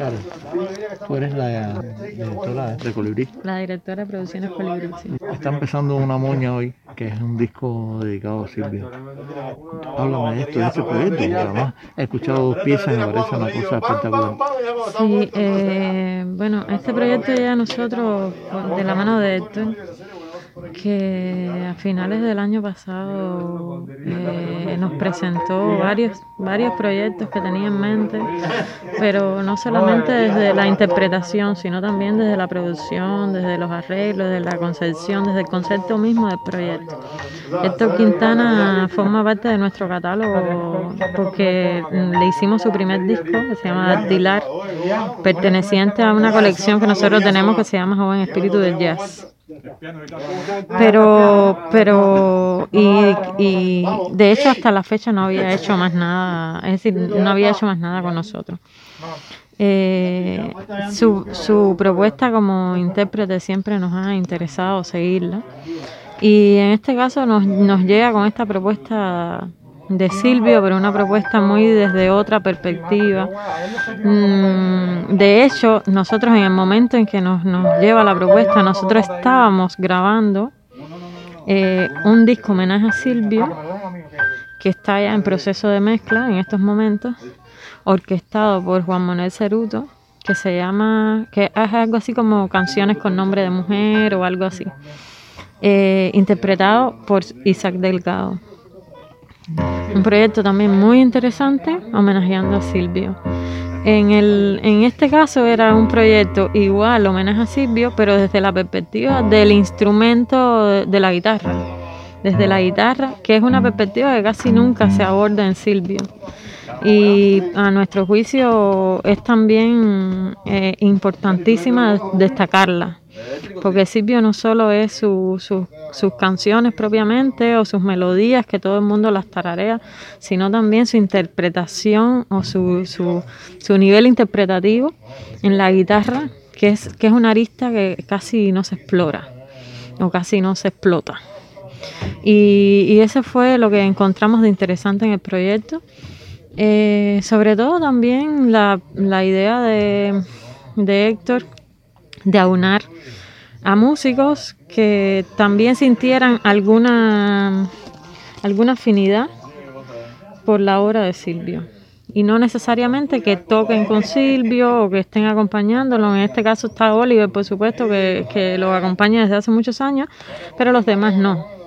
Carol, tú eres la directora de Colibrí. La directora de Producciones Colibrí, sí. Está empezando una moña hoy, que es un disco dedicado a Silvia. Háblame de esto, de este proyecto, además he escuchado dos piezas y me parece una cosa espectacular. Sí, eh, bueno, este proyecto ya nosotros, de la mano de Héctor, que a finales del año pasado eh, nos presentó varios, varios proyectos que tenía en mente, pero no solamente desde la interpretación, sino también desde la producción, desde los arreglos, desde la concepción, desde el concepto mismo del proyecto. Héctor Quintana forma parte de nuestro catálogo porque le hicimos su primer disco, que se llama Dactilar, perteneciente a una colección que nosotros tenemos que se llama Joven Espíritu del Jazz. Pero, pero, y, y, de hecho hasta la fecha no había hecho más nada, es decir, no había hecho más nada con nosotros. Eh, su, su propuesta como intérprete siempre nos ha interesado seguirla. Y en este caso nos, nos llega con esta propuesta de Silvio, pero una propuesta muy desde otra perspectiva. Mm, de hecho, nosotros en el momento en que nos, nos lleva la propuesta, nosotros estábamos grabando eh, un disco homenaje a Silvio, que está ya en proceso de mezcla en estos momentos, orquestado por Juan Manuel Ceruto, que se llama, que es algo así como canciones con nombre de mujer o algo así, eh, interpretado por Isaac Delgado. Un proyecto también muy interesante, homenajeando a Silvio. En, el, en este caso era un proyecto igual, homenaje a Silvio, pero desde la perspectiva del instrumento de, la guitarra. Desde la guitarra, que es una perspectiva que casi nunca se aborda en Silvio. Y a nuestro juicio es también eh, importantísima destacarla, porque Silvio no solo es su, su, sus canciones propiamente o sus melodías, que todo el mundo las tararea, sino también su interpretación o su, su, su nivel interpretativo en la guitarra, que es, que es una arista que casi no se explora o casi no se explota. Y, y eso fue lo que encontramos de interesante en el proyecto. Eh, sobre todo también la, la idea de, de Héctor de aunar a músicos que también sintieran alguna, alguna afinidad por la obra de Silvio. Y no necesariamente que toquen con Silvio o que estén acompañándolo. En este caso está Oliver, por supuesto, que, que lo acompaña desde hace muchos años, pero los demás no.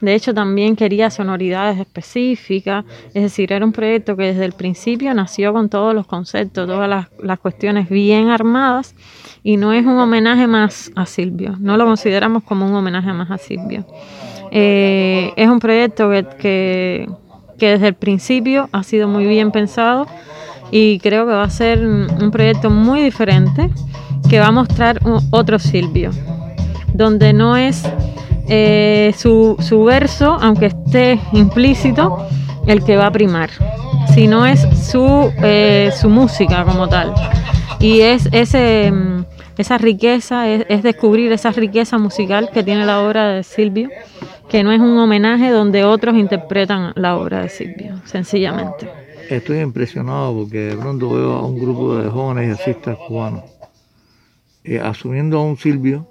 De hecho, también quería sonoridades específicas, es decir, era un proyecto que desde el principio nació con todos los conceptos, todas las, cuestiones bien armadas y no es un homenaje más a Silvio, no lo consideramos como un homenaje más a Silvio. Eh, es un proyecto que, que, que desde el principio ha sido muy bien pensado y creo que va a ser un proyecto muy diferente que va a mostrar otro Silvio, donde no es eh, su, su, verso, aunque esté implícito, el que va a primar, sino es su, eh, su música como tal. Y es ese, esa riqueza, es, es, descubrir esa riqueza musical que tiene la obra de Silvio, que no es un homenaje donde otros interpretan la obra de Silvio, sencillamente. Estoy impresionado porque de pronto veo a un grupo de jóvenes jazzistas cubanos eh, asumiendo a un Silvio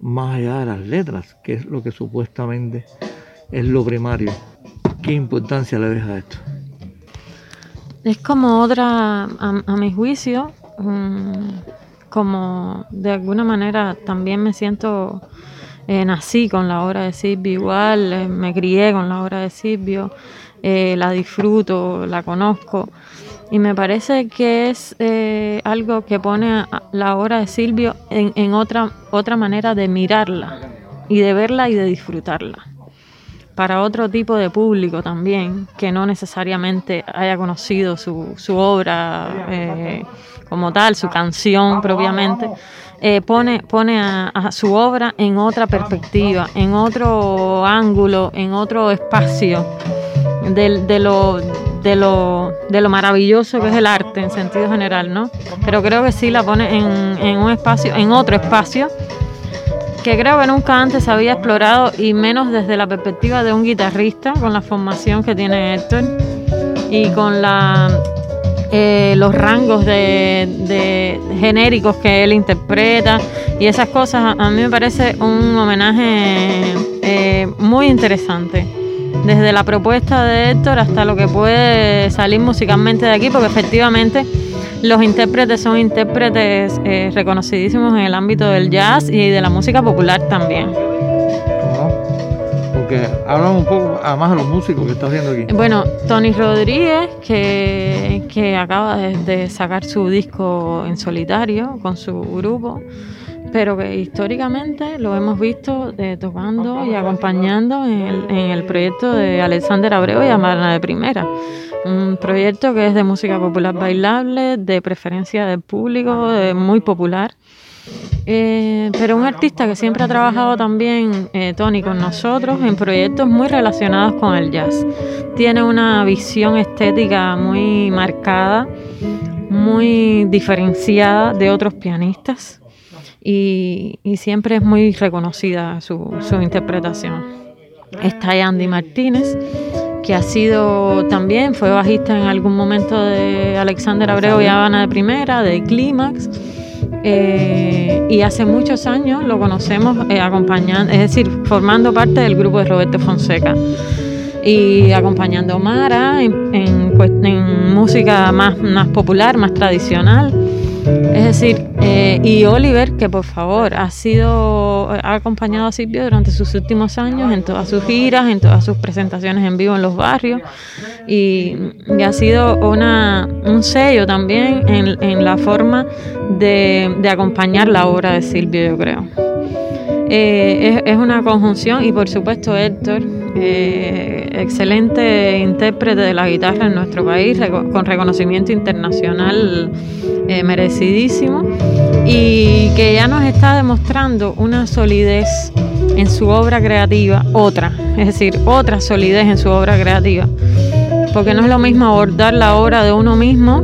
más allá de las letras, que es lo que supuestamente es lo primario. ¿Qué importancia le ves a esto? Es como otra, a, mi juicio, como de alguna manera también me siento, eh, nací con la obra de Silvio igual, eh, me crié con la obra de Silvio, eh, la disfruto, la conozco. Y me parece que es eh, algo que pone la obra de Silvio en, en, otra, otra manera de mirarla y de verla y de disfrutarla. Para otro tipo de público también, que no necesariamente haya conocido su, su obra eh, como tal, su canción propiamente, eh, pone, pone a, a su obra en otra perspectiva, en otro ángulo, en otro espacio de, de lo de lo, de lo maravilloso que es el arte en sentido general, ¿no? Pero creo que sí la pone en, en un espacio, en otro espacio, que creo que nunca antes había explorado y menos desde la perspectiva de un guitarrista, con la formación que tiene Héctor y con la eh, los rangos de, genéricos que él interpreta y esas cosas, a mí me parece un homenaje eh, muy interesante. Desde la propuesta de Héctor hasta lo que puede salir musicalmente de aquí, porque efectivamente los intérpretes son intérpretes eh, reconocidísimos en el ámbito del jazz y de la música popular también que hablamos un poco, además de los músicos que estás viendo aquí. Bueno, Tony Rodríguez, que, que acaba de, sacar su disco en solitario con su grupo, pero que históricamente lo hemos visto eh, tocando y acompañando en el, proyecto de Alexander Abreu y Amarna de Primera. Un proyecto que es de música popular bailable, de preferencia del público, muy popular eh, pero un artista que siempre ha trabajado también, eh, Tony, con nosotros en proyectos muy relacionados con el jazz. Tiene una visión estética muy marcada, muy diferenciada de otros pianistas y, siempre es muy reconocida su, su interpretación. Está Andy Martínez, que ha sido también, fue bajista en algún momento de Alexander Abreu y Habana de Primera, de Clímax eh, y hace muchos años lo conocemos eh, acompañando, es decir, formando parte del grupo de Roberto Fonseca y acompañando Mara en, en, música más, más popular, más tradicional. Es decir, eh, y Oliver, que por favor ha sido, ha acompañado a Silvio durante sus últimos años en todas sus giras, en todas sus presentaciones en vivo en los barrios, y, ha sido una, un sello también en, en la forma de, de, acompañar la obra de Silvio, yo creo. Eh, es, es, una conjunción y por supuesto Héctor, eh, excelente intérprete de la guitarra en nuestro país, con reconocimiento internacional eh, merecidísimo y que ya nos está demostrando una solidez en su obra creativa, otra, es decir, otra solidez en su obra creativa. Porque no es lo mismo abordar la obra de uno mismo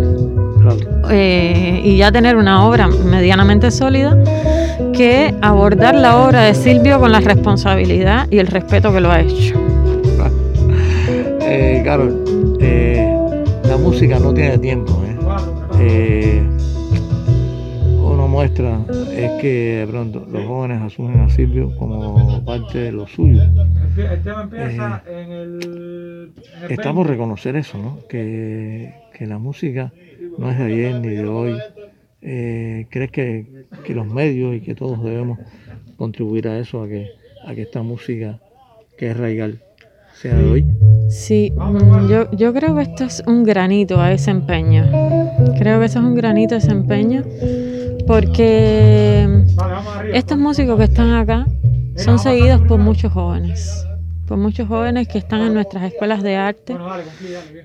eh, y ya tener una obra medianamente sólida que abordar la obra de Silvio con la responsabilidad y el respeto que lo ha hecho. Eh, Carol, eh, la música no tiene tiempo. ¿eh? uno muestra es que de pronto los jóvenes asumen a Silvio como parte de lo suyo. El tema empieza en el, Estamos a reconocer eso, ¿no? Que, que la música no es de ayer ni de hoy, eh, ¿Crees que, los medios y que todos debemos contribuir a eso, a que, a que esta música que es raigal sea de hoy? Sí, yo, yo creo que esto es un granito a ese empeño. Creo que eso es un granito a ese empeño porque estos músicos que están acá son seguidos por muchos jóvenes por muchos jóvenes que están en nuestras escuelas de arte,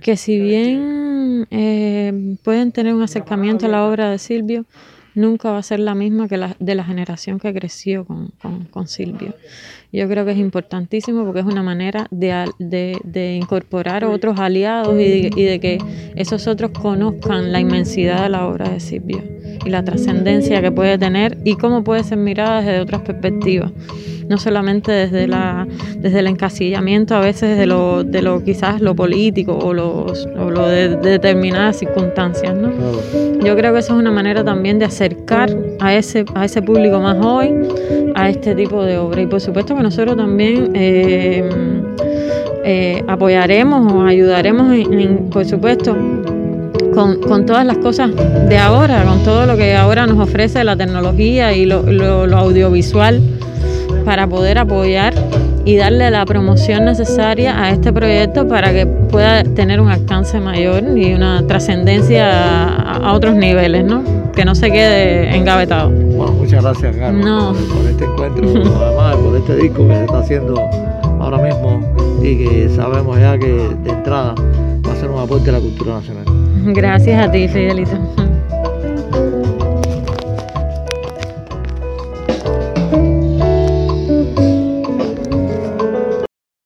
que si bien eh, pueden tener un acercamiento a la obra de Silvio, nunca va a ser la misma que la de la generación que creció con, con, Silvio. Yo creo que es importantísimo porque es una manera de, de, de incorporar otros aliados y y de, que esos otros conozcan la inmensidad de la obra de Silvio y la trascendencia que puede tener y cómo puede ser mirada desde otras perspectivas. No solamente desde la desde el encasillamiento a veces de lo, de lo quizás lo político o, los, o lo de, determinadas circunstancias ¿no? yo creo que eso es una manera también de acercar a ese a ese público más joven a este tipo de obra. Y por supuesto que nosotros también eh, eh, apoyaremos o ayudaremos por supuesto con, con, todas las cosas de ahora, con todo lo que ahora nos ofrece la tecnología y lo, lo audiovisual para poder apoyar y darle la promoción necesaria a este proyecto para que pueda tener un alcance mayor y una trascendencia a, otros niveles, ¿no? Que no se quede engavetado. Bueno, muchas gracias, Carlos, por, este encuentro, además por este disco que se está haciendo ahora mismo y que sabemos ya que de entrada va a ser un aporte a la cultura nacional. Gracias a ti, Fidelito.